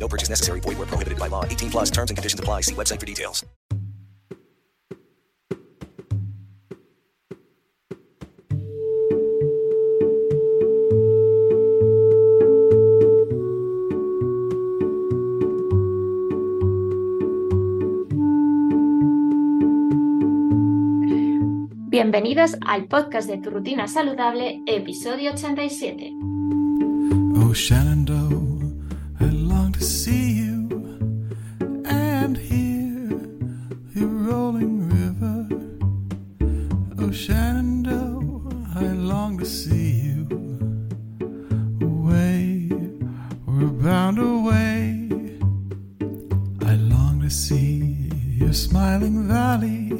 No purchase necessary. Void where prohibited by law. 18 plus terms and conditions apply. See website for details. Bienvenidos al podcast de Tu Rutina Saludable, episodio 87. Oh, Shenandoah, I long to see you and hear your rolling river. Oh, Shenandoah, I long to see you away, we're bound away. I long to see your smiling valley.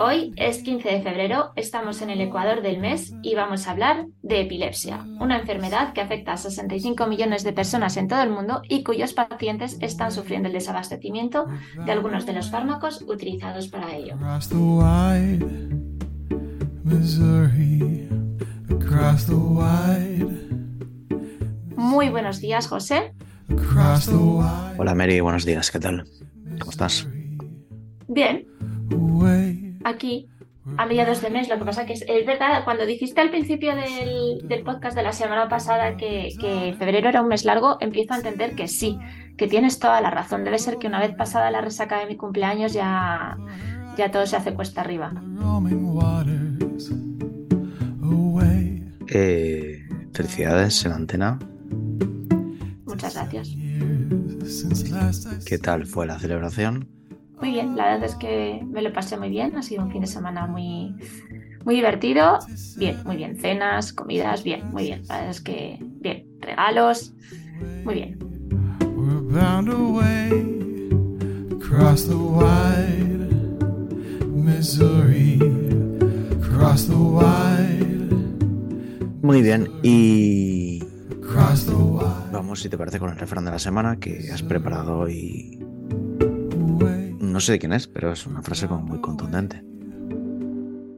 Hoy es 15 de febrero, estamos en el ecuador del mes y vamos a hablar de epilepsia, una enfermedad que afecta a 65 millones de personas en todo el mundo y cuyos pacientes están sufriendo el desabastecimiento de algunos de los fármacos utilizados para ello. Muy buenos días, José. Hola Mary, buenos días, ¿qué tal? ¿Cómo estás? Bien, aquí a mediados de mes. Lo que pasa que es, es verdad, cuando dijiste al principio del, del podcast de la semana pasada que, que febrero era un mes largo, empiezo a entender que sí, que tienes toda la razón. Debe ser que una vez pasada la resaca de mi cumpleaños ya, ya todo se hace cuesta arriba. Eh, felicidades en antena. Muchas gracias. ¿Qué tal fue la celebración? Muy bien, la verdad es que me lo pasé muy bien. Ha sido un fin de semana muy, muy divertido. Bien, muy bien. Cenas, comidas, bien, muy bien. La verdad es que bien. Regalos, muy bien. Muy bien, y vamos, si te parece, con el refrán de la semana que has preparado y. no sé de quién es, pero es una frase como muy contundente.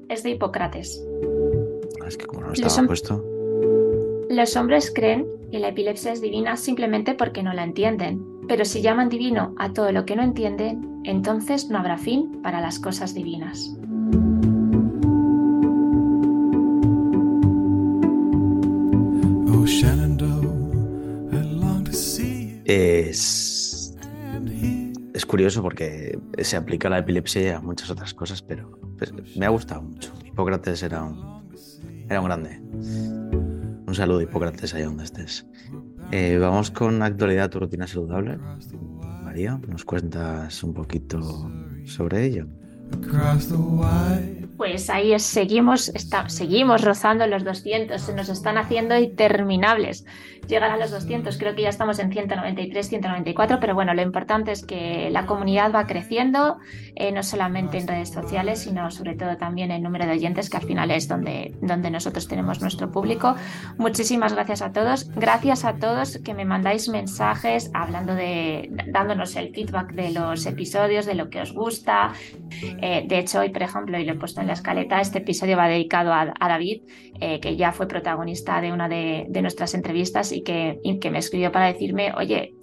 Es de Hipócrates. Es que como no estaba puesto, Los hombres creen que la epilepsia es divina simplemente porque no la entienden, pero si llaman divino a todo lo que no entienden, entonces no habrá fin para las cosas divinas. Curioso porque se aplica a la epilepsia y a muchas otras cosas, pero me ha gustado mucho. Hipócrates era un, era un grande. Un saludo, Hipócrates, allá donde estés. Eh, vamos con actualidad, tu rutina saludable. María, ¿nos cuentas un poquito sobre ello? Pues ahí es- seguimos, seguimos rozando los 200, se nos están haciendo interminables llegar a los 200. Creo que ya estamos en 193, 194, pero bueno, lo importante es que la comunidad va creciendo, eh, no solamente en redes sociales, sino sobre todo también en número de oyentes, que al final es donde, donde nosotros tenemos nuestro público. Muchísimas gracias a todos. Gracias a todos que me mandáis mensajes hablando de, dándonos el feedback de los episodios, de lo que os gusta, eh, de hecho, hoy, por ejemplo, y lo he puesto en la escaleta, este episodio va dedicado a, David, eh, que ya fue protagonista de una de, de nuestras entrevistas y que, y que me escribió para decirme, oye,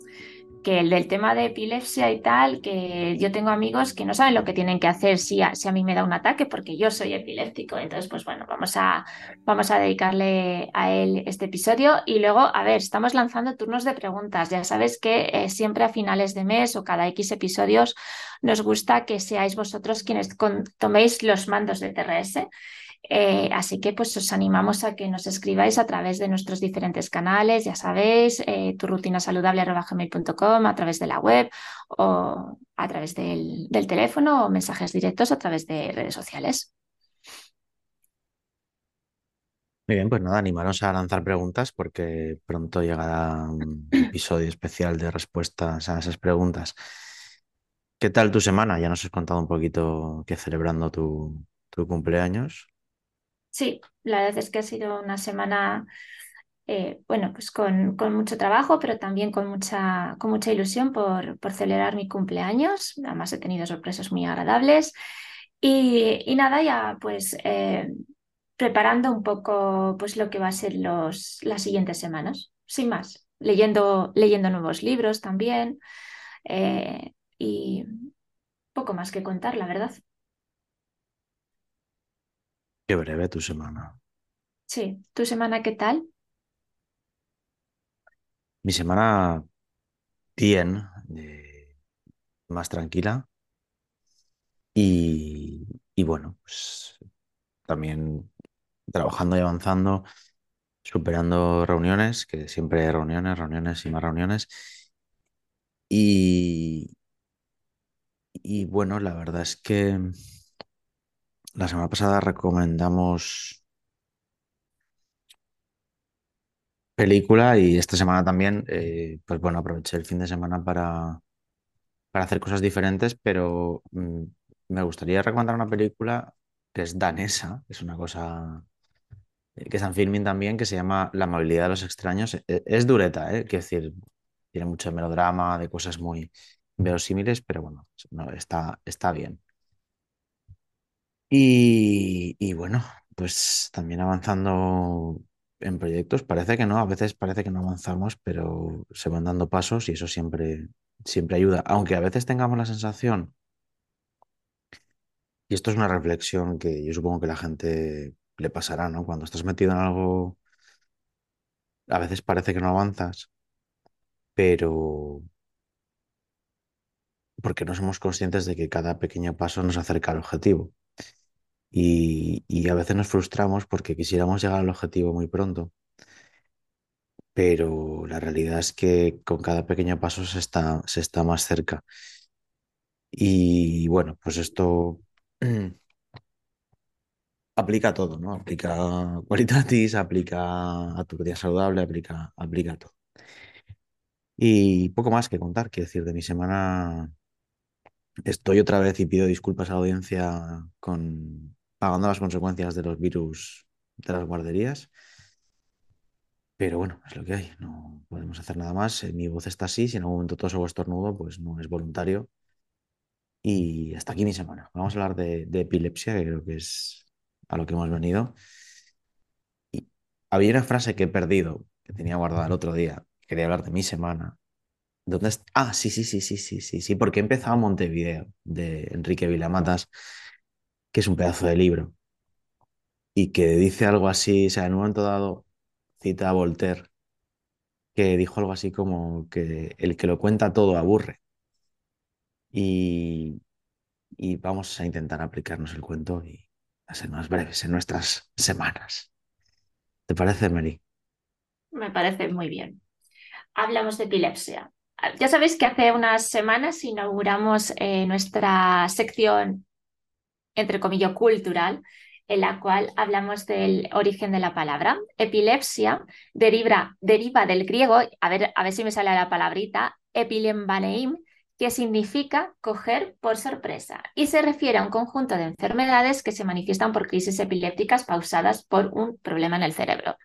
que el del tema de epilepsia y tal, que yo tengo amigos que no saben lo que tienen que hacer si a, si a mí me da un ataque, porque yo soy epiléptico. Entonces, pues bueno, vamos a, vamos a dedicarle a él este episodio. Y luego, a ver, estamos lanzando turnos de preguntas. Ya sabes que eh, siempre a finales de mes o cada X episodios nos gusta que seáis vosotros quienes toméis los mandos de TRS. Eh, así que pues os animamos a que nos escribáis a través de nuestros diferentes canales, ya sabéis, eh, tu rutina saludable a través de la web o a través del, teléfono o mensajes directos a través de redes sociales. Muy bien, pues nada, animaros a lanzar preguntas porque pronto llegará un episodio especial de respuestas a esas preguntas. ¿Qué tal tu semana? Ya nos has contado un poquito que celebrando tu cumpleaños. Sí, la verdad es que ha sido una semana, eh, bueno, pues con, mucho trabajo, pero también con mucha, con mucha ilusión por, por celebrar mi cumpleaños. Además he tenido sorpresas muy agradables. Y, y nada, ya pues eh, preparando un poco pues lo que va a ser los, las siguientes semanas, sin más. Leyendo, leyendo nuevos libros también. eh, y poco más que contar, la verdad. Qué breve tu semana. Sí, ¿tu semana qué tal? Mi semana bien, eh, más tranquila y, y bueno, pues también trabajando y avanzando, superando reuniones, que siempre hay reuniones, reuniones y más reuniones. Y, y bueno, la verdad es que la semana pasada recomendamos película y esta semana también, eh, pues bueno, aproveché el fin de semana para, para hacer cosas diferentes, pero mm, me gustaría recomendar una película que es danesa, es una cosa eh, que está en Filmin también, que se llama La amabilidad de los extraños. E- Es dureta, ¿eh? Quiero decir, tiene mucho melodrama, de cosas muy verosímiles, pero bueno, no, está, está bien. Y, bueno, pues también avanzando en proyectos, parece que no, a veces parece que no avanzamos, pero se van dando pasos y eso siempre, siempre ayuda. Aunque a veces tengamos la sensación, y esto es una reflexión que yo supongo que la gente le pasará, ¿no? Cuando estás metido en algo, a veces parece que no avanzas, pero porque no somos conscientes de que cada pequeño paso nos acerca al objetivo. Y, a veces nos frustramos porque quisiéramos llegar al objetivo muy pronto, pero la realidad es que con cada pequeño paso se está, se está más cerca. Y bueno, pues esto aplica a todo, ¿no? Aplica a aplica a tu vida saludable, aplica, aplica a todo. Y poco más que contar, quiero decir, de mi semana estoy otra vez y pido disculpas a la audiencia con pagando las consecuencias de los virus de las guarderías. Pero bueno, es lo que hay, no podemos hacer nada más. Eh, Mi voz está así, si en algún momento toso o estornudo, pues no es voluntario. Y hasta aquí mi semana. Vamos a hablar de, de epilepsia, que creo que es a lo que hemos venido. Y había una frase que he perdido, que tenía guardada el otro día. Quería hablar de mi semana. ¿Dónde Ah, sí, sí, sí, sí, sí, sí, sí, porque he empezado Montevideo, de Enrique Vilamatas, que es un pedazo de libro, y que dice algo así, o sea, en un momento dado cita a Voltaire, que dijo algo así como que el que lo cuenta todo aburre. Y, y vamos a intentar aplicarnos el cuento y a ser más breves en nuestras semanas. ¿Te parece, Mary? Me parece muy bien. Hablamos de epilepsia. Ya sabéis que hace unas semanas inauguramos eh, nuestra sección, entre comillas, cultural, en la cual hablamos del origen de la palabra. Epilepsia deriva, deriva del griego, a ver, a ver si me sale la palabrita, epilembaneim, que significa coger por sorpresa y se refiere a un conjunto de enfermedades que se manifiestan por crisis epilépticas causadas por un problema en el cerebro.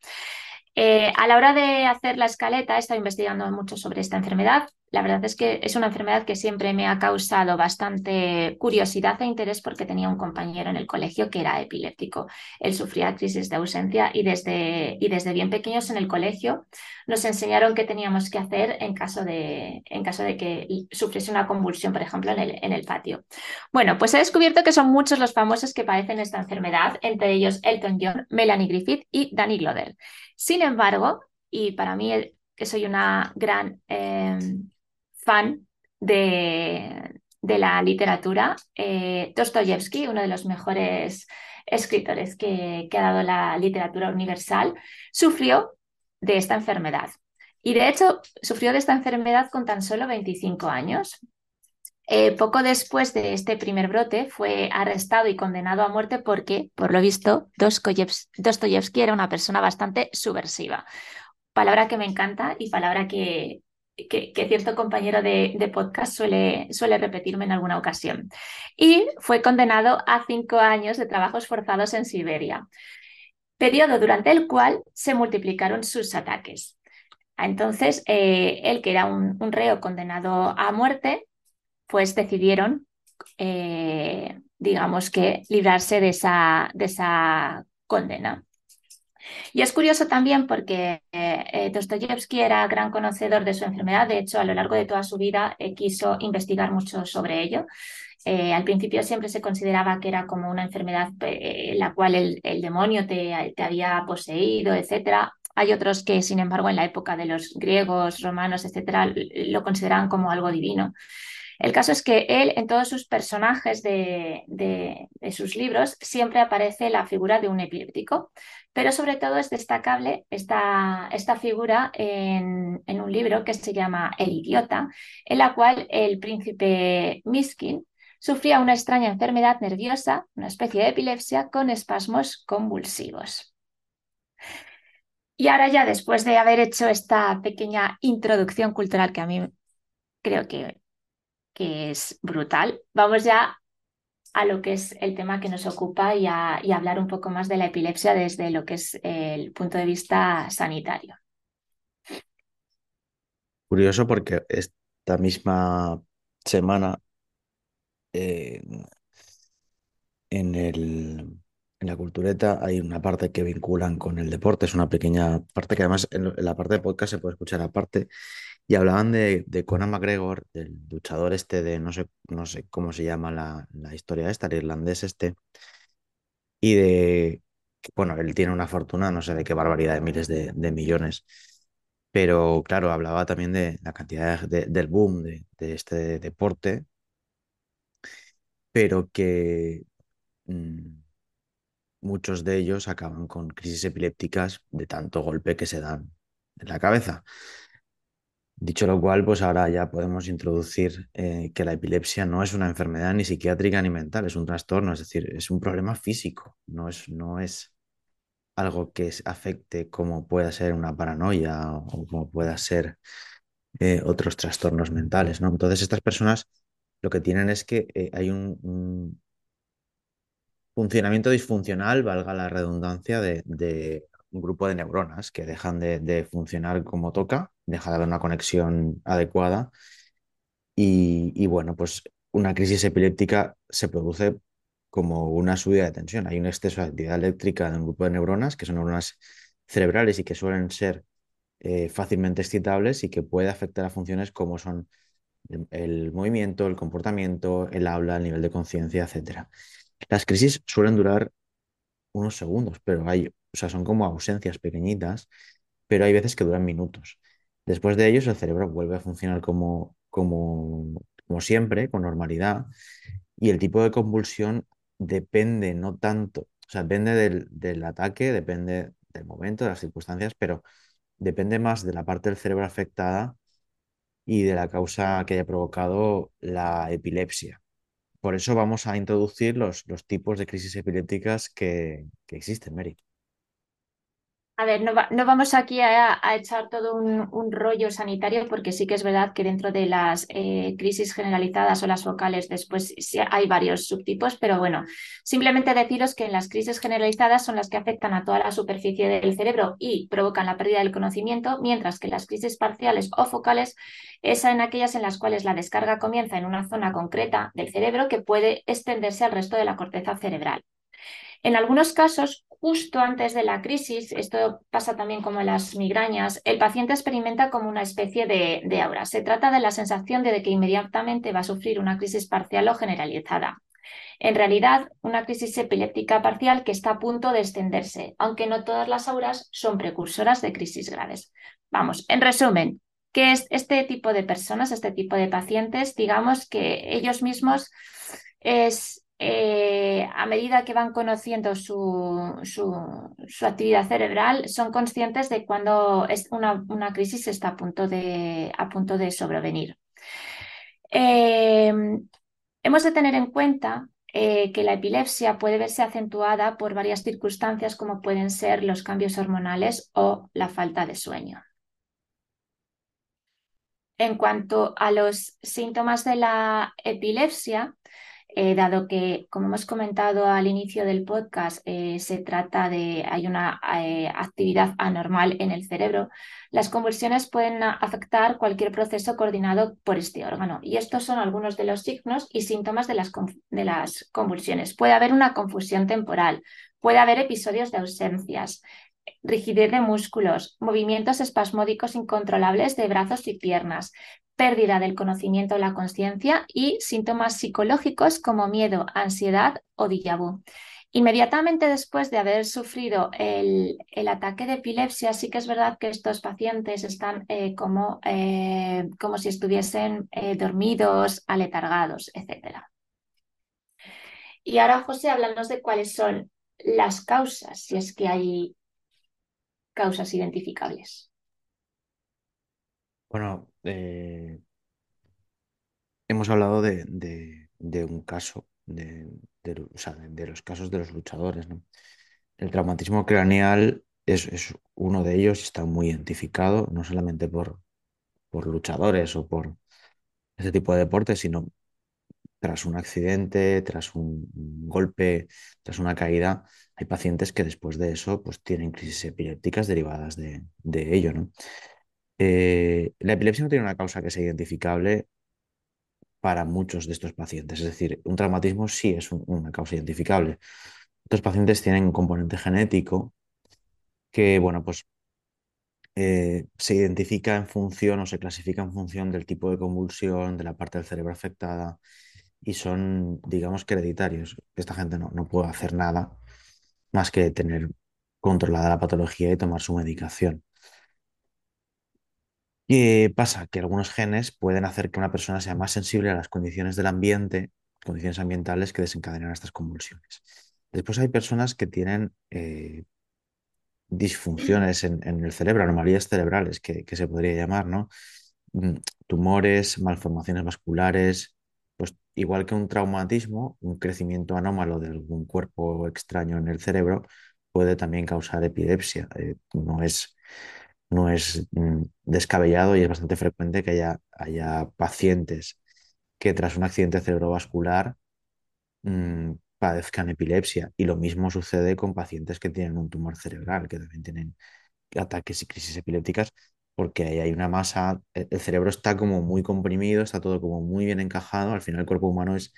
Eh, a la hora de hacer la escaleta, he estado investigando mucho sobre esta enfermedad. La verdad es que es una enfermedad que siempre me ha causado bastante curiosidad e interés porque tenía un compañero en el colegio que era epiléptico. Él sufría crisis de ausencia y desde, y desde bien pequeños en el colegio nos enseñaron qué teníamos que hacer en caso de, en caso de que sufriese una convulsión, por ejemplo, en el, en el patio. Bueno, pues he descubierto que son muchos los famosos que padecen esta enfermedad, entre ellos Elton John, Melanie Griffith y Danny Glover. Sin embargo, y para mí que soy una gran eh, fan de, de, la literatura, eh, Dostoyevsky, uno de los mejores escritores que, que, ha dado la literatura universal, sufrió de esta enfermedad. Y de hecho, sufrió de esta enfermedad con tan solo 25 años. Eh, poco después de este primer brote fue arrestado y condenado a muerte porque, por lo visto, Dostoyevsky era una persona bastante subversiva. Palabra que me encanta y palabra que, que, cierto compañero de, podcast suele, suele repetirme en alguna ocasión. Y fue condenado a cinco años de trabajos forzados en Siberia, periodo durante el cual se multiplicaron sus ataques. Entonces, eh, él, que era un, un, reo condenado a muerte, pues decidieron, eh, digamos que, librarse de esa, de esa condena. Y es curioso también porque eh, Dostoyevsky era gran conocedor de su enfermedad, de hecho a lo largo de toda su vida eh, quiso investigar mucho sobre ello. Eh, al principio siempre se consideraba que era como una enfermedad eh, en la cual el, el demonio te, te, había poseído, etc. Hay otros que, sin embargo, en la época de los griegos, romanos, etc., lo consideraban como algo divino. El caso es que él, en todos sus personajes de, sus libros, siempre aparece la figura de un epiléptico, pero sobre todo es destacable esta, esta figura en, en, un libro que se llama El idiota, en la cual el príncipe Miskin sufría una extraña enfermedad nerviosa, una especie de epilepsia con espasmos convulsivos. Y ahora ya después de haber hecho esta pequeña introducción cultural que a mí creo que que es brutal. Vamos ya a lo que es el tema que nos ocupa y a, hablar un poco más de la epilepsia desde lo que es el punto de vista sanitario. Curioso porque esta misma semana eh, en, el, en la cultureta hay una parte que vinculan con el deporte, es una pequeña parte que además en la parte de podcast se puede escuchar aparte y hablaban de, de Conor McGregor, del luchador este de, no sé, no sé cómo se llama la, la historia esta, el irlandés este, y de, bueno, él tiene una fortuna, no sé de qué barbaridad, de miles de, de millones, pero claro, hablaba también de la cantidad de, del boom de, de, este deporte, pero que mmm, muchos de ellos acaban con crisis epilépticas de tanto golpe que se dan en la cabeza. Dicho lo cual, pues ahora ya podemos introducir eh, que la epilepsia no es una enfermedad ni psiquiátrica ni mental, es un trastorno, es decir, es un problema físico, no es, no es algo que afecte como pueda ser una paranoia o como pueda ser eh, otros trastornos mentales, ¿no? Entonces estas personas lo que tienen es que eh, hay un, un, funcionamiento disfuncional, valga la redundancia, de, un grupo de neuronas que dejan de, de, funcionar como toca, deja de haber una conexión adecuada y, y, bueno, pues una crisis epiléptica se produce como una subida de tensión. Hay un exceso de actividad eléctrica de un grupo de neuronas que son neuronas cerebrales y que suelen ser eh, fácilmente excitables y que puede afectar a funciones como son el, movimiento, el comportamiento, el habla, el nivel de conciencia, etc. Las crisis suelen durar unos segundos, pero hay o sea, son como ausencias pequeñitas, pero hay veces que duran minutos. Después de ellos, el cerebro vuelve a funcionar como, como, como siempre, con normalidad, y el tipo de convulsión depende no tanto, o sea, depende del, del ataque, depende del momento, de las circunstancias, pero depende más de la parte del cerebro afectada y de la causa que haya provocado la epilepsia. Por eso vamos a introducir los, los tipos de crisis epilépticas que, que existen, Mary. A ver, no, no, vamos aquí a, a echar todo un, un, rollo sanitario porque sí que es verdad que dentro de las eh, crisis generalizadas o las focales después sí hay varios subtipos, pero bueno, simplemente deciros que en las crisis generalizadas son las que afectan a toda la superficie del cerebro y provocan la pérdida del conocimiento, mientras que las crisis parciales o focales es en aquellas en las cuales la descarga comienza en una zona concreta del cerebro que puede extenderse al resto de la corteza cerebral. En algunos casos, justo antes de la crisis, esto pasa también como en las migrañas, el paciente experimenta como una especie de, de aura. Se trata de la sensación de que inmediatamente va a sufrir una crisis parcial o generalizada. En realidad, una crisis epiléptica parcial que está a punto de extenderse, aunque no todas las auras son precursoras de crisis graves. Vamos, en resumen, que es este tipo de personas, este tipo de pacientes, digamos que ellos mismos es, eh, a medida que van conociendo su, su, actividad cerebral, son conscientes de cuando es una, una crisis está a punto de, a punto de sobrevenir. Eh, hemos de tener en cuenta eh, que la epilepsia puede verse acentuada por varias circunstancias como pueden ser los cambios hormonales o la falta de sueño. En cuanto a los síntomas de la epilepsia, eh, dado que, como hemos comentado al inicio del podcast, eh, se trata de, hay una eh, actividad anormal en el cerebro, las convulsiones pueden afectar cualquier proceso coordinado por este órgano. Y estos son algunos de los signos y síntomas de las, de las convulsiones. Puede haber una confusión temporal, puede haber episodios de ausencias, rigidez de músculos, movimientos espasmódicos incontrolables de brazos y piernas, pérdida del conocimiento o la conciencia y síntomas psicológicos como miedo, ansiedad o déjà vu. Inmediatamente después de haber sufrido el, ataque de epilepsia, sí que es verdad que estos pacientes están eh, como, eh, como, si estuviesen eh, dormidos, aletargados, etc. Y ahora, José, háblanos de cuáles son las causas, si es que hay causas identificables. Bueno, eh, hemos hablado de, un caso, de, los casos de los luchadores. El traumatismo craneal es, uno de ellos está muy identificado, no solamente por, por luchadores o por ese tipo de deportes, sino tras un accidente, tras un, golpe, tras una caída, hay pacientes que después de eso pues, tienen crisis epilépticas derivadas de, ello. ¿no? Eh, la epilepsia no tiene una causa que sea identificable para muchos de estos pacientes. Es decir, un traumatismo sí es una causa identificable. Estos pacientes tienen un componente genético que, bueno, pues eh, se identifica en función o se clasifica en función del tipo de convulsión, de la parte del cerebro afectada y son, digamos, hereditarios. Esta gente no, no puede hacer nada más que tener controlada la patología y tomar su medicación. ¿Qué pasa? Que algunos genes pueden hacer que una persona sea más sensible a las condiciones del ambiente, condiciones ambientales que desencadenan estas convulsiones. Después hay personas que tienen eh, disfunciones en, el cerebro, anomalías cerebrales, que, que, se podría llamar, ¿no? Mm, tumores, malformaciones vasculares, pues igual que un traumatismo, un crecimiento anómalo de algún cuerpo extraño en el cerebro puede también causar epilepsia. Eh, no es no es mm, descabellado y es bastante frecuente que haya, haya pacientes que tras un accidente cerebrovascular mm, padezcan epilepsia. Y lo mismo sucede con pacientes que tienen un tumor cerebral, que también tienen ataques y crisis epilépticas, porque ahí hay una masa, e, el cerebro está como muy comprimido, está todo como muy bien encajado. Al final el cuerpo humano es,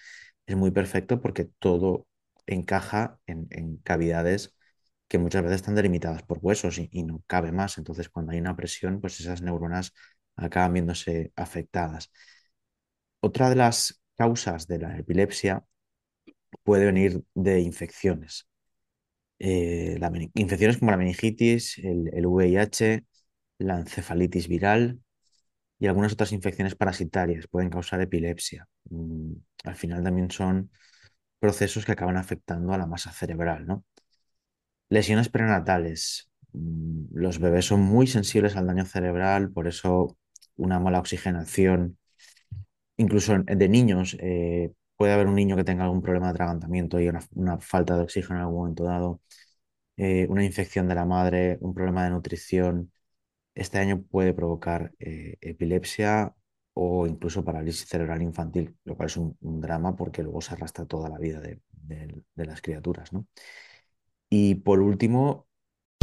es muy perfecto porque todo encaja en, cavidades que muchas veces están delimitadas por huesos y, no cabe más. Entonces, cuando hay una presión, pues esas neuronas acaban viéndose afectadas. Otra de las causas de la epilepsia puede venir de infecciones. Eh, infecciones como la meningitis, el, el VIH, la encefalitis viral y algunas otras infecciones parasitarias pueden causar epilepsia. Mm, al final también son procesos que acaban afectando a la masa cerebral, ¿no? Lesiones prenatales. Mm, los bebés son muy sensibles al daño cerebral, por eso una mala oxigenación, incluso de niños, eh, puede haber un niño que tenga algún problema de atragantamiento y una, falta de oxígeno en algún momento dado, eh, una infección de la madre, un problema de nutrición. Este daño puede provocar eh, epilepsia o incluso parálisis cerebral infantil, lo cual es un, drama porque luego se arrastra toda la vida de, de las criaturas. ¿no? Y por último,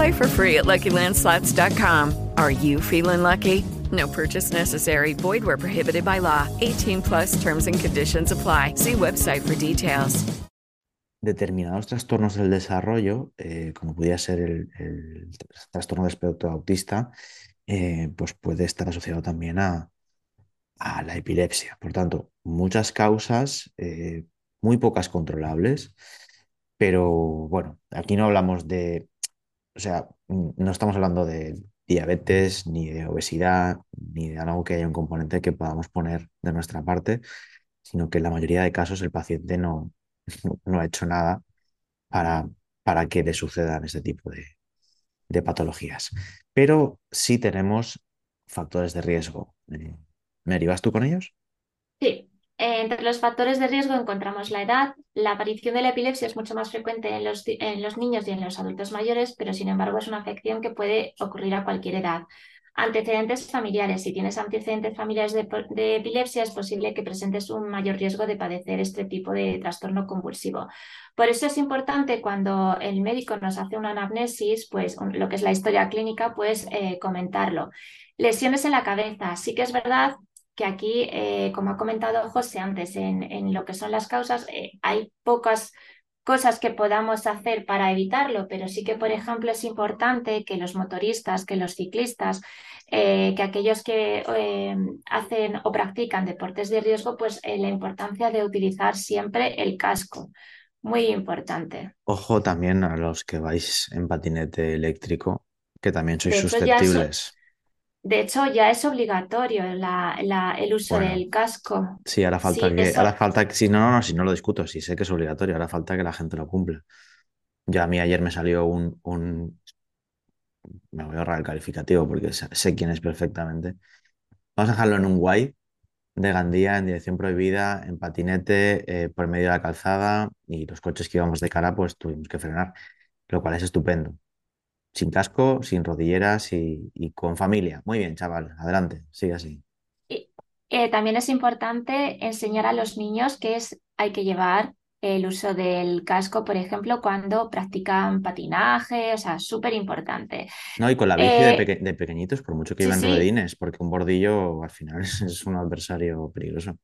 Play for free at LuckyLandSlots.com. Are you feeling lucky? No purchase necessary. Void where prohibited by law. 18 plus terms and conditions apply. See website for details. determinados trastornos del desarrollo, eh, como podría ser el, el trastorno del espectro autista, eh, pues puede estar asociado también a, a la epilepsia. Por tanto, muchas causas, eh, muy pocas controlables, pero bueno, aquí no hablamos de, o sea, no estamos hablando de diabetes, ni de obesidad, ni de algo que haya un componente que podamos poner de nuestra parte, sino que en la mayoría de casos el paciente no, no ha hecho nada para, para que le sucedan este tipo de, de patologías. Pero sí tenemos factores de riesgo. Eh, ¿Me vas tú con ellos? Sí, entre los factores de riesgo encontramos la edad. La aparición de la epilepsia es mucho más frecuente en los, niños y en los adultos mayores, pero sin embargo es una afección que puede ocurrir a cualquier edad. Antecedentes familiares. Si tienes antecedentes familiares de, de, epilepsia, es posible que presentes un mayor riesgo de padecer este tipo de trastorno convulsivo. Por eso es importante cuando el médico nos hace una anamnesis, pues lo que es la historia clínica, pues eh, comentarlo. Lesiones en la cabeza. Sí que es verdad que aquí, eh, como ha comentado José antes, en, en, lo que son las causas, eh, hay pocas cosas que podamos hacer para evitarlo, pero sí que, por ejemplo, es importante que los motoristas, que los ciclistas, eh, que aquellos que eh, hacen o practican deportes de riesgo, pues eh, la importancia de utilizar siempre el casco. Muy importante. Ojo también a los que vais en patinete eléctrico, que también sois susceptibles. De hecho, ya es obligatorio la, la, el uso bueno, del casco. Sí, ahora falta Sí, que, eso- ahora falta que, si no, no, no, si no lo discuto, sí sé que es obligatorio, ahora falta que la gente lo cumpla. Ya a mí ayer me salió un, un, me voy a ahorrar el calificativo porque sé, sé quién es perfectamente. Vamos a dejarlo en un guay de Gandía en dirección prohibida, en patinete, eh, por medio de la calzada y los coches que íbamos de cara, pues tuvimos que frenar, lo cual es estupendo. Sin casco, sin rodilleras y, y con familia. Muy bien, chaval, adelante, sigue así. Y, eh, también es importante enseñar a los niños que es, hay que llevar el uso del casco, por ejemplo, cuando practican patinaje, o sea, súper importante. No, y con la bici de, Eh, peque- de pequeñitos, por mucho que iban sí, ruedines, porque un bordillo al final es, es un adversario peligroso.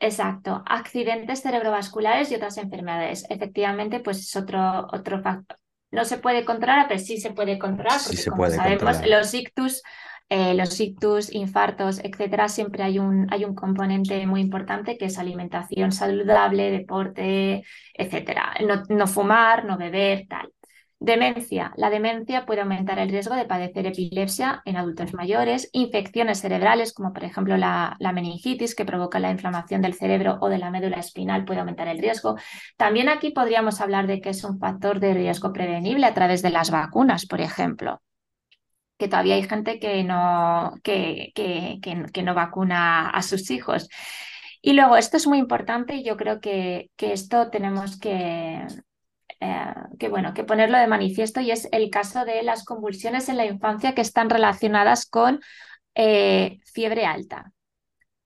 exacto. Accidentes cerebrovasculares y otras enfermedades. Efectivamente, pues es otro, otro factor. No se puede controlar, pero sí se puede controlar, Sí porque se como puede sabemos, controlar. los ictus, eh, los ictus, infartos, etcétera, siempre hay un, hay un componente muy importante que es alimentación saludable, deporte, etcétera. No, no fumar, no beber, tal. Demencia. La demencia puede aumentar el riesgo de padecer epilepsia en adultos mayores, infecciones cerebrales, como por ejemplo la, meningitis, que provoca la inflamación del cerebro o de la médula espinal, puede aumentar el riesgo. También aquí podríamos hablar de que es un factor de riesgo prevenible a través de las vacunas, por ejemplo que todavía hay gente que no, que, que, que no vacuna a sus hijos. Y luego, esto es muy importante y yo creo que, que esto tenemos que, eh, que, bueno, que ponerlo de manifiesto y es el caso de las convulsiones en la infancia que están relacionadas con eh, fiebre alta.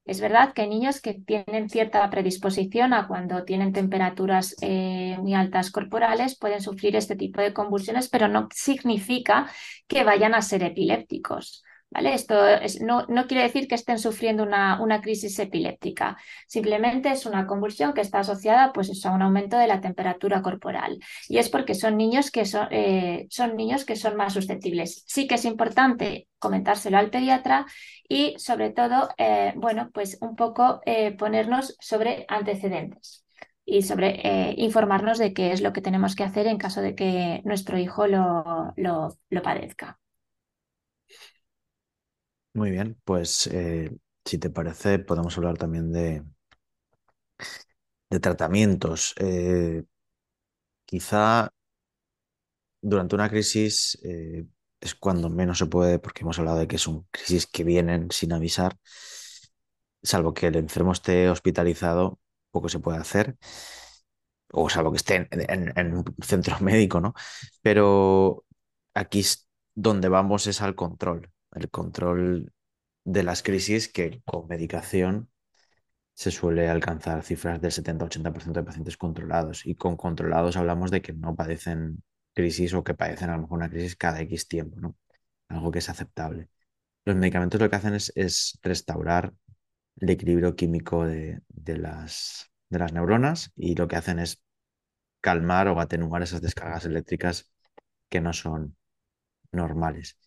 Es verdad que niños que tienen cierta predisposición a cuando tienen temperaturas eh, muy altas corporales, pueden sufrir este tipo de convulsiones, pero no significa que vayan a ser epilépticos. Esto es, no, quiere decir que estén sufriendo una, crisis epiléptica, simplemente es una convulsión que está asociada pues, a un aumento de la temperatura corporal. Y es porque son niños que son, eh, son niños que son más susceptibles. Sí que es importante comentárselo al pediatra y sobre todo, eh, bueno, pues un poco eh, ponernos sobre antecedentes y sobre informarnos de qué es lo que tenemos que hacer en caso de que nuestro hijo lo, lo padezca. Muy bien, pues eh, si te parece, podemos hablar también de, de tratamientos. Eh, quizá durante una crisis eh, es cuando menos se puede, porque hemos hablado de que son crisis que vienen sin avisar, salvo que el enfermo esté hospitalizado, poco se puede hacer, o salvo que esté en, en, en un centro médico, ¿no? Pero aquí es donde vamos es al control, el control de las crisis que con medicación se suele alcanzar cifras del 70-80% de pacientes controlados. Y con controlados hablamos de que no padecen crisis o que padecen a lo mejor una crisis cada X tiempo, ¿no? Algo que es aceptable. Los medicamentos lo que hacen es, es restaurar el equilibrio químico de, de, las, de las neuronas y lo que hacen es calmar o atenuar esas descargas eléctricas que no son normales.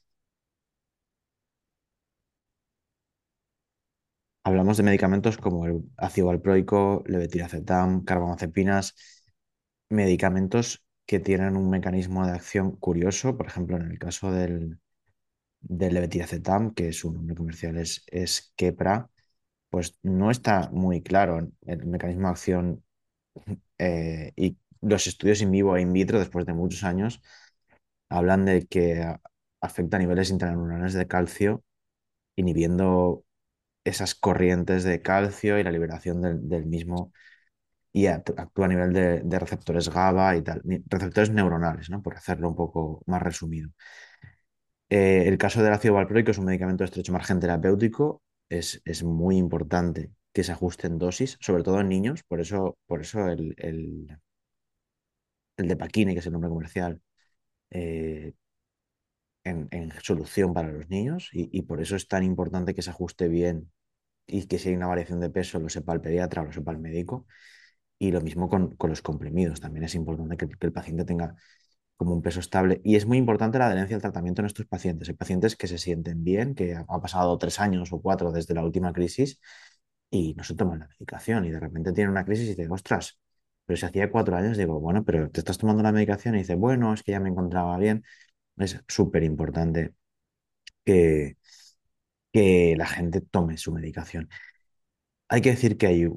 Hablamos de medicamentos como el ácido valproico, levetiracetam, carbamazepinas, medicamentos que tienen un mecanismo de acción curioso, por ejemplo, en el caso del, del levetiracetam, que su nombre comercial es, es Kepra, pues no está muy claro el mecanismo de acción eh, y los estudios in vivo e in vitro después de muchos años hablan de que afecta a niveles intraneuronales de calcio, inhibiendo esas corrientes de calcio y la liberación del, mismo y act- actúa a nivel de, de receptores GABA y tal, receptores neuronales. Por hacerlo un poco más resumido. Eh, el caso del ácido valproico es un medicamento de estrecho margen terapéutico, es, muy importante que se ajuste en dosis, sobre todo en niños, por eso, el, el, el Depaquine, que es el nombre comercial, eh, en, solución para los niños y por eso es tan importante que se ajuste bien y que si hay una variación de peso lo sepa el pediatra o lo sepa el médico. Y lo mismo con, con los comprimidos, también es importante que, que el paciente tenga como un peso estable. Y es muy importante la adherencia al tratamiento en estos pacientes. Hay pacientes que se sienten bien, que ha pasado tres años o cuatro desde la última crisis y no se toman la medicación y de repente tienen una crisis y dicen, ostras, pero si hacía cuatro años, digo, bueno, pero te estás tomando la medicación y dice, bueno, es que ya me encontraba bien. Es súper importante que, que la gente tome su medicación. Hay que decir que hay,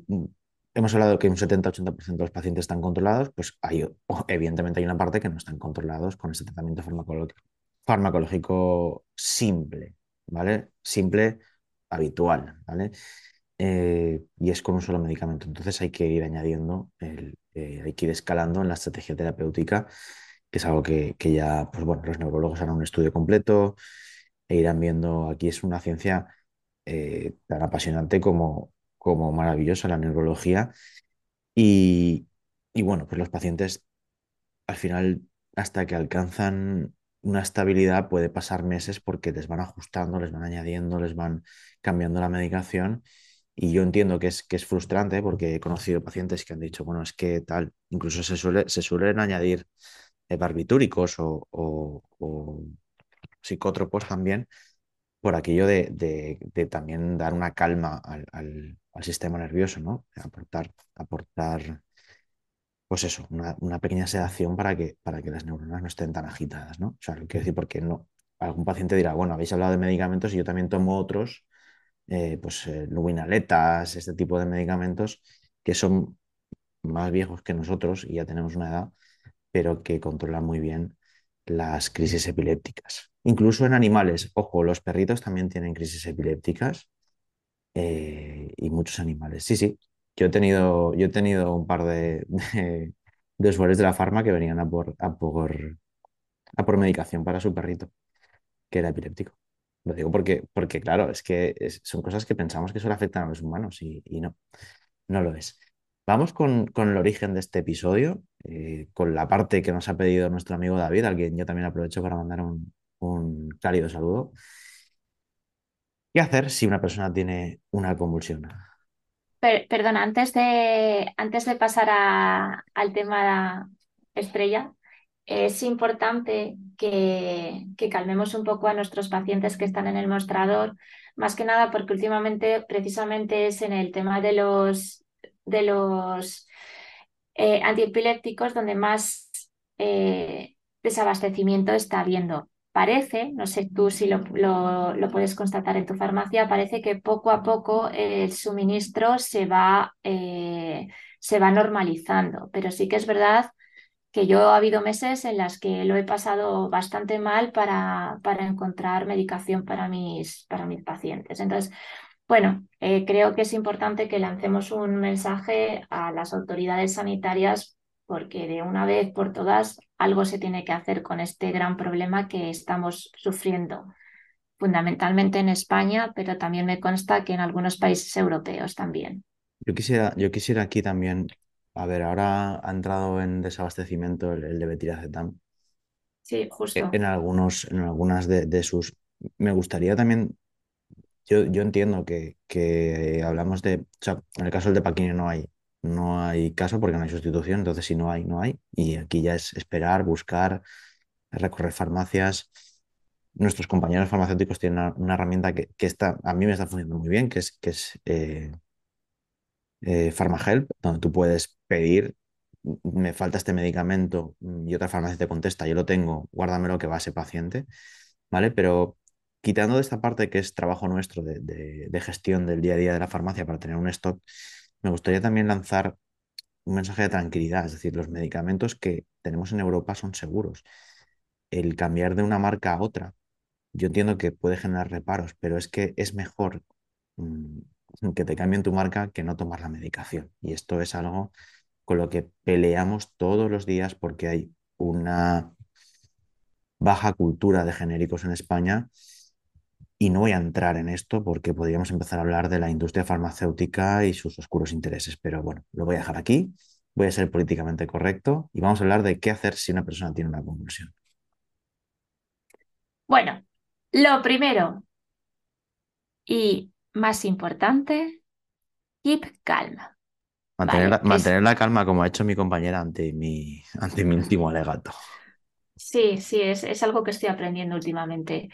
hemos hablado que un 70-80% de los pacientes están controlados, pues evidentemente hay una parte que no están controlados con ese tratamiento farmacológico, farmacológico simple, ¿vale? Simple, habitual, ¿vale? Eh, y es con un solo medicamento. Entonces hay que ir añadiendo, eh, hay que ir escalando en la estrategia terapéutica, que es algo que, que ya, pues bueno, los neurólogos harán un estudio completo e irán viendo, aquí es una ciencia eh, tan apasionante como, como maravillosa la neurología. Y, y bueno, pues los pacientes al final, hasta que alcanzan una estabilidad, puede pasar meses porque les van ajustando, les van añadiendo, les van cambiando la medicación. Y yo entiendo que es, que es frustrante porque he conocido pacientes que han dicho, bueno, es que tal, incluso se, suele, se suelen añadir eh, barbitúricos o, psicótropos también por aquello de, de- también dar una calma al, al- sistema nervioso, ¿no? Aportar, aportar pues eso, una, una pequeña sedación para que, para que las neuronas no estén tan agitadas, ¿no? O sea, lo quiero decir porque no, algún paciente dirá, bueno, habéis hablado de medicamentos y yo también tomo otros, eh, pues eh, este tipo de medicamentos que son más viejos que nosotros y ya tenemos una edad, pero que controlan muy bien las crisis epilépticas. Incluso en animales, ojo, los perritos también tienen crisis epilépticas eh, y muchos animales. Sí, sí, yo he tenido, yo he tenido un par de, de, de usuarios de la farma que venían a por, a por, a por medicación para su perrito, que era epiléptico. Lo digo porque, porque claro, es que son cosas que pensamos que solo afectan a los humanos y, y no, no lo es. Vamos con, con el origen de este episodio, eh, con la parte que nos ha pedido nuestro amigo David, al quien yo también aprovecho para mandar un, un cálido saludo. ¿Qué hacer si una persona tiene una convulsión? Per- perdona, antes de, antes de pasar a- al tema estrella, es importante que, que calmemos un poco a nuestros pacientes que están en el mostrador, más que nada porque últimamente precisamente es en el tema de los, de los eh, antiepilépticos donde más eh, desabastecimiento está habiendo. Parece, no sé tú si lo, puedes constatar en tu farmacia, parece que poco a poco el suministro se va, eh, se va normalizando, pero sí que es verdad que yo ha habido meses en las que lo he pasado bastante mal para, encontrar medicación para mis, para mis pacientes. Entonces, bueno, eh, creo que es importante que lancemos un mensaje a las autoridades sanitarias porque de una vez por todas algo se tiene que hacer con este gran problema que estamos sufriendo, fundamentalmente en España, pero también me consta que en algunos países europeos también. Yo quisiera, yo quisiera aquí también, a ver, ahora ha entrado en desabastecimiento el, el levetiracetam Sí, justo. en algunos, en algunas de, de sus. Me gustaría también, yo, yo entiendo que, que hablamos de, o sea, en el caso del de Paquini no hay, no hay caso porque no hay sustitución, entonces si no hay, no hay. Y aquí ya es esperar, buscar, recorrer farmacias. Nuestros compañeros farmacéuticos tienen una, herramienta que, que está, a mí me está funcionando muy bien, que es, que es eh, eh, PharmaHelp, donde tú puedes pedir, me falta este medicamento y otra farmacia te contesta, yo lo tengo, guárdamelo que va a ese paciente, ¿vale? Pero quitando de esta parte que es trabajo nuestro de- de gestión del día a día de la farmacia para tener un stock, me gustaría también lanzar un mensaje de tranquilidad, es decir, los medicamentos que tenemos en Europa son seguros. El cambiar de una marca a otra, yo entiendo que puede generar reparos, pero es que es mejor mm, que te cambien tu marca que no tomar la medicación. Y esto es algo con lo que peleamos todos los días porque hay una baja cultura de genéricos en España y no voy a entrar en esto porque podríamos empezar a hablar de la industria farmacéutica y sus oscuros intereses, pero bueno, lo voy a dejar aquí, voy a ser políticamente correcto y vamos a hablar de qué hacer si una persona tiene una convulsión. Bueno, lo primero y más importante, keep calm. Mantener, Vale, la, es- la calma como ha hecho mi compañera ante mi, ante mi último alegato. Sí, sí, es, es algo que estoy aprendiendo últimamente.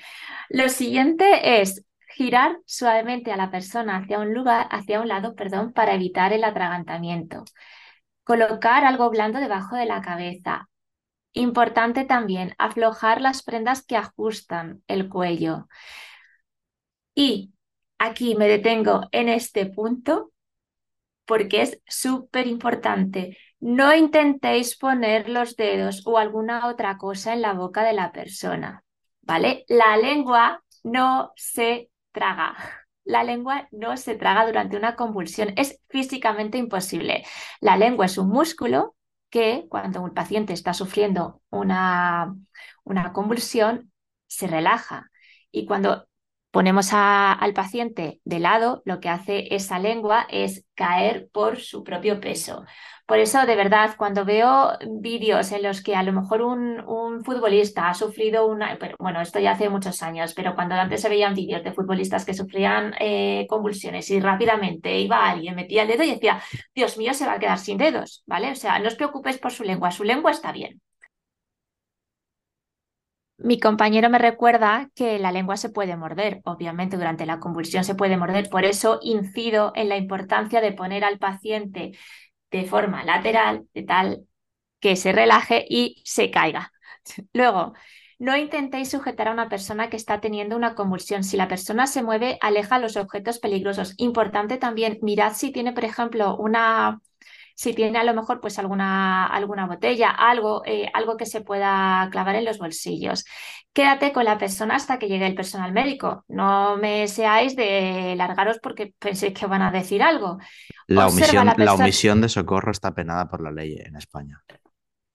Lo siguiente es girar suavemente a la persona hacia un lugar, hacia un lado, perdón, para evitar el atragantamiento. Colocar algo blando debajo de la cabeza. Importante también, aflojar las prendas que ajustan el cuello. Y aquí me detengo en este punto porque es súper importante. No intentéis poner los dedos o alguna otra cosa en la boca de la persona, ¿vale? La lengua no se traga. La lengua no se traga durante una convulsión. Es físicamente imposible. La lengua es un músculo que cuando un paciente está sufriendo una, una convulsión se relaja. Y cuando ponemos al paciente de lado, lo que hace esa lengua es caer por su propio peso. Por eso, de verdad, cuando veo vídeos en los que a lo mejor un, un futbolista ha sufrido una, pero, bueno, esto ya hace muchos años, pero cuando antes se veían vídeos de futbolistas que sufrían eh, convulsiones y rápidamente iba alguien, metía el dedo y decía, Dios mío, se va a quedar sin dedos, ¿vale? O sea, no os preocupéis por su lengua, su lengua está bien. Mi compañero me recuerda que la lengua se puede morder, obviamente durante la convulsión se puede morder, por eso incido en la importancia de poner al paciente de forma lateral, de tal que se relaje y se caiga. Luego, no intentéis sujetar a una persona que está teniendo una convulsión. Si la persona se mueve, aleja los objetos peligrosos. Importante también, mirad si tiene, por ejemplo, una, si tiene a lo mejor pues alguna, alguna botella, algo, eh, algo que se pueda clavar en los bolsillos. Quédate con la persona hasta que llegue el personal médico. No me seáis de largaros porque penséis que van a decir algo. La omisión, la omisión de socorro está penada por la ley en España.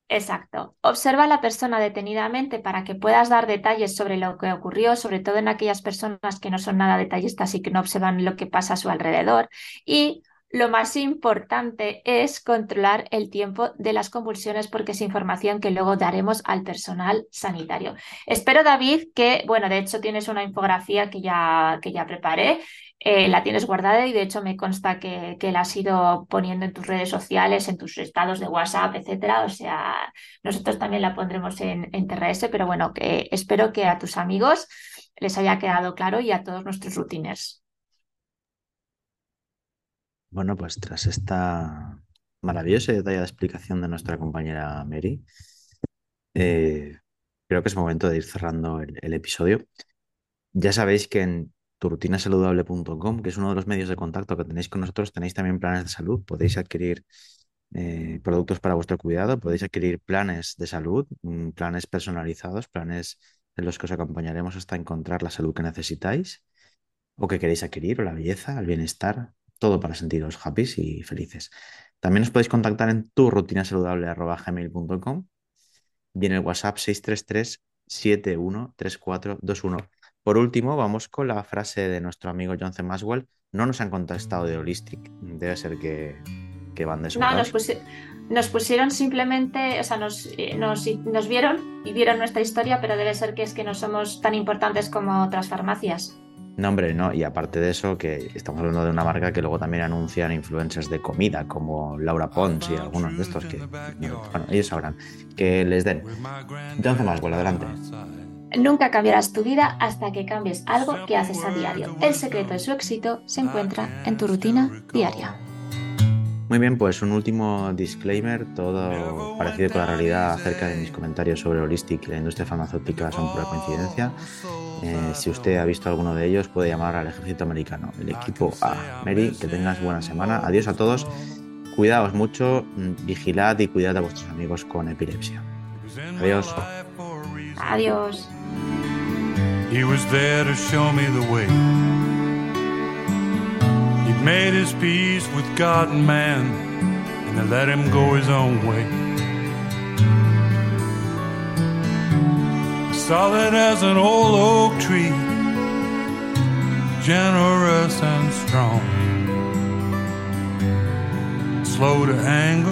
Exacto. Observa a la persona detenidamente para que puedas dar detalles sobre lo que ocurrió, sobre todo en aquellas personas que no son nada detallistas y que no observan lo que pasa a su alrededor. Y lo más importante es controlar el tiempo de las convulsiones porque es información que luego daremos al personal sanitario. Espero, David, que, bueno, de hecho tienes una infografía que ya, que ya preparé. eh, la tienes guardada y de hecho me consta que, que la has ido poniendo en tus redes sociales, en tus estados de WhatsApp, etcétera. O sea, nosotros también la pondremos en, en TRS, pero bueno, que espero que a tus amigos les haya quedado claro y a todos nuestros rutiners. Bueno, pues tras esta maravillosa y detallada explicación de nuestra compañera Mary, eh, creo que es momento de ir cerrando el, episodio. Ya sabéis que en turrutinasaludable.com, que es uno de los medios de contacto que tenéis con nosotros, tenéis también planes de salud. Podéis adquirir eh, productos para vuestro cuidado, podéis adquirir planes de salud, mm, planes personalizados, planes en los que os acompañaremos hasta encontrar la salud que necesitáis o que queréis adquirir, o la belleza, el bienestar, todo para sentiros happy y felices. También os podéis contactar en turrutinasaludable.gmail.com y en el WhatsApp 633-713421. Por último, vamos con la frase de nuestro amigo John C. Maswell. No nos han contestado de Holistic. Debe ser que, que van de No, nos, sobrados. pusi- nos pusieron simplemente, o sea, nos, eh, nos, nos vieron y vieron nuestra historia, pero debe ser que es que no somos tan importantes como otras farmacias. No, hombre, no. Y aparte de eso, que estamos hablando de una marca que luego también anuncian influencers de comida, como Laura Pons y algunos de estos que, bueno, ellos sabrán, que les den. Entonces, más, bueno, adelante. Nunca cambiarás tu vida hasta que cambies algo que haces a diario. El secreto de su éxito se encuentra en tu rutina diaria. Muy bien, pues un último disclaimer, todo parecido con la realidad acerca de mis comentarios sobre Holistic y la industria farmacéutica son pura coincidencia. Eh, si usted ha visto alguno de ellos, puede llamar al ejército americano, el equipo A. Mary, que tengas buena semana. Adiós a todos. Cuidaos mucho, mm, vigilad y cuidad a vuestros amigos con epilepsia. Adiós. Adiós. He was there to show me the way. He'd made his peace with God and man, and they let him go his own way. Solid as an old oak tree, generous and strong, slow to anger,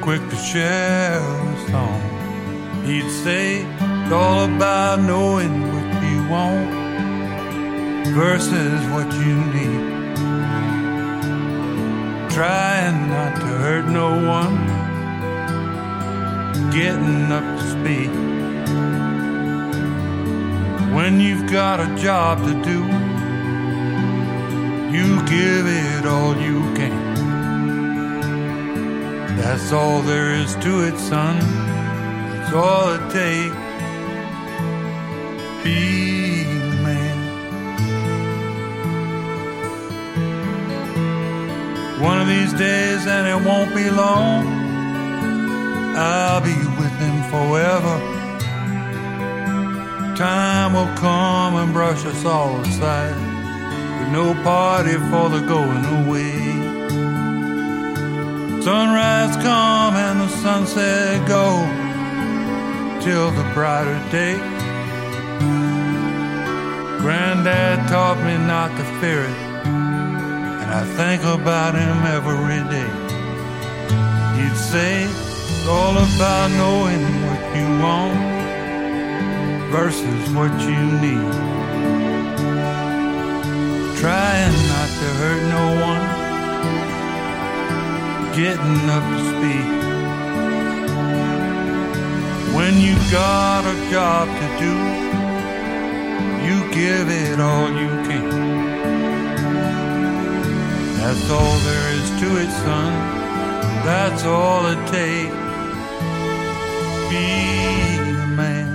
quick to share a song. He'd say it's all about knowing what you want versus what you need. Trying not to hurt no one, getting up to speed. When you've got a job to do, you give it all you can. That's all there is to it, son. That's all it takes. Be a man. One of these days, and it won't be long, I'll be with him forever. Time will come and brush us all aside, with no party for the going away. Sunrise come and the sunset go till the brighter day. Granddad taught me not to fear it, and I think about him every day. He'd say it's all about knowing what you want versus what you need. Trying not to hurt no one, getting up to speed. When you got a job to do, you give it all you can. That's all there is to it, son. That's all it takes. Be a man.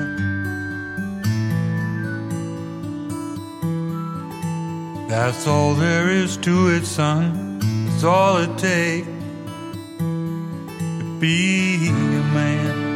That's all there is to it, son. That's all it takes to be a man.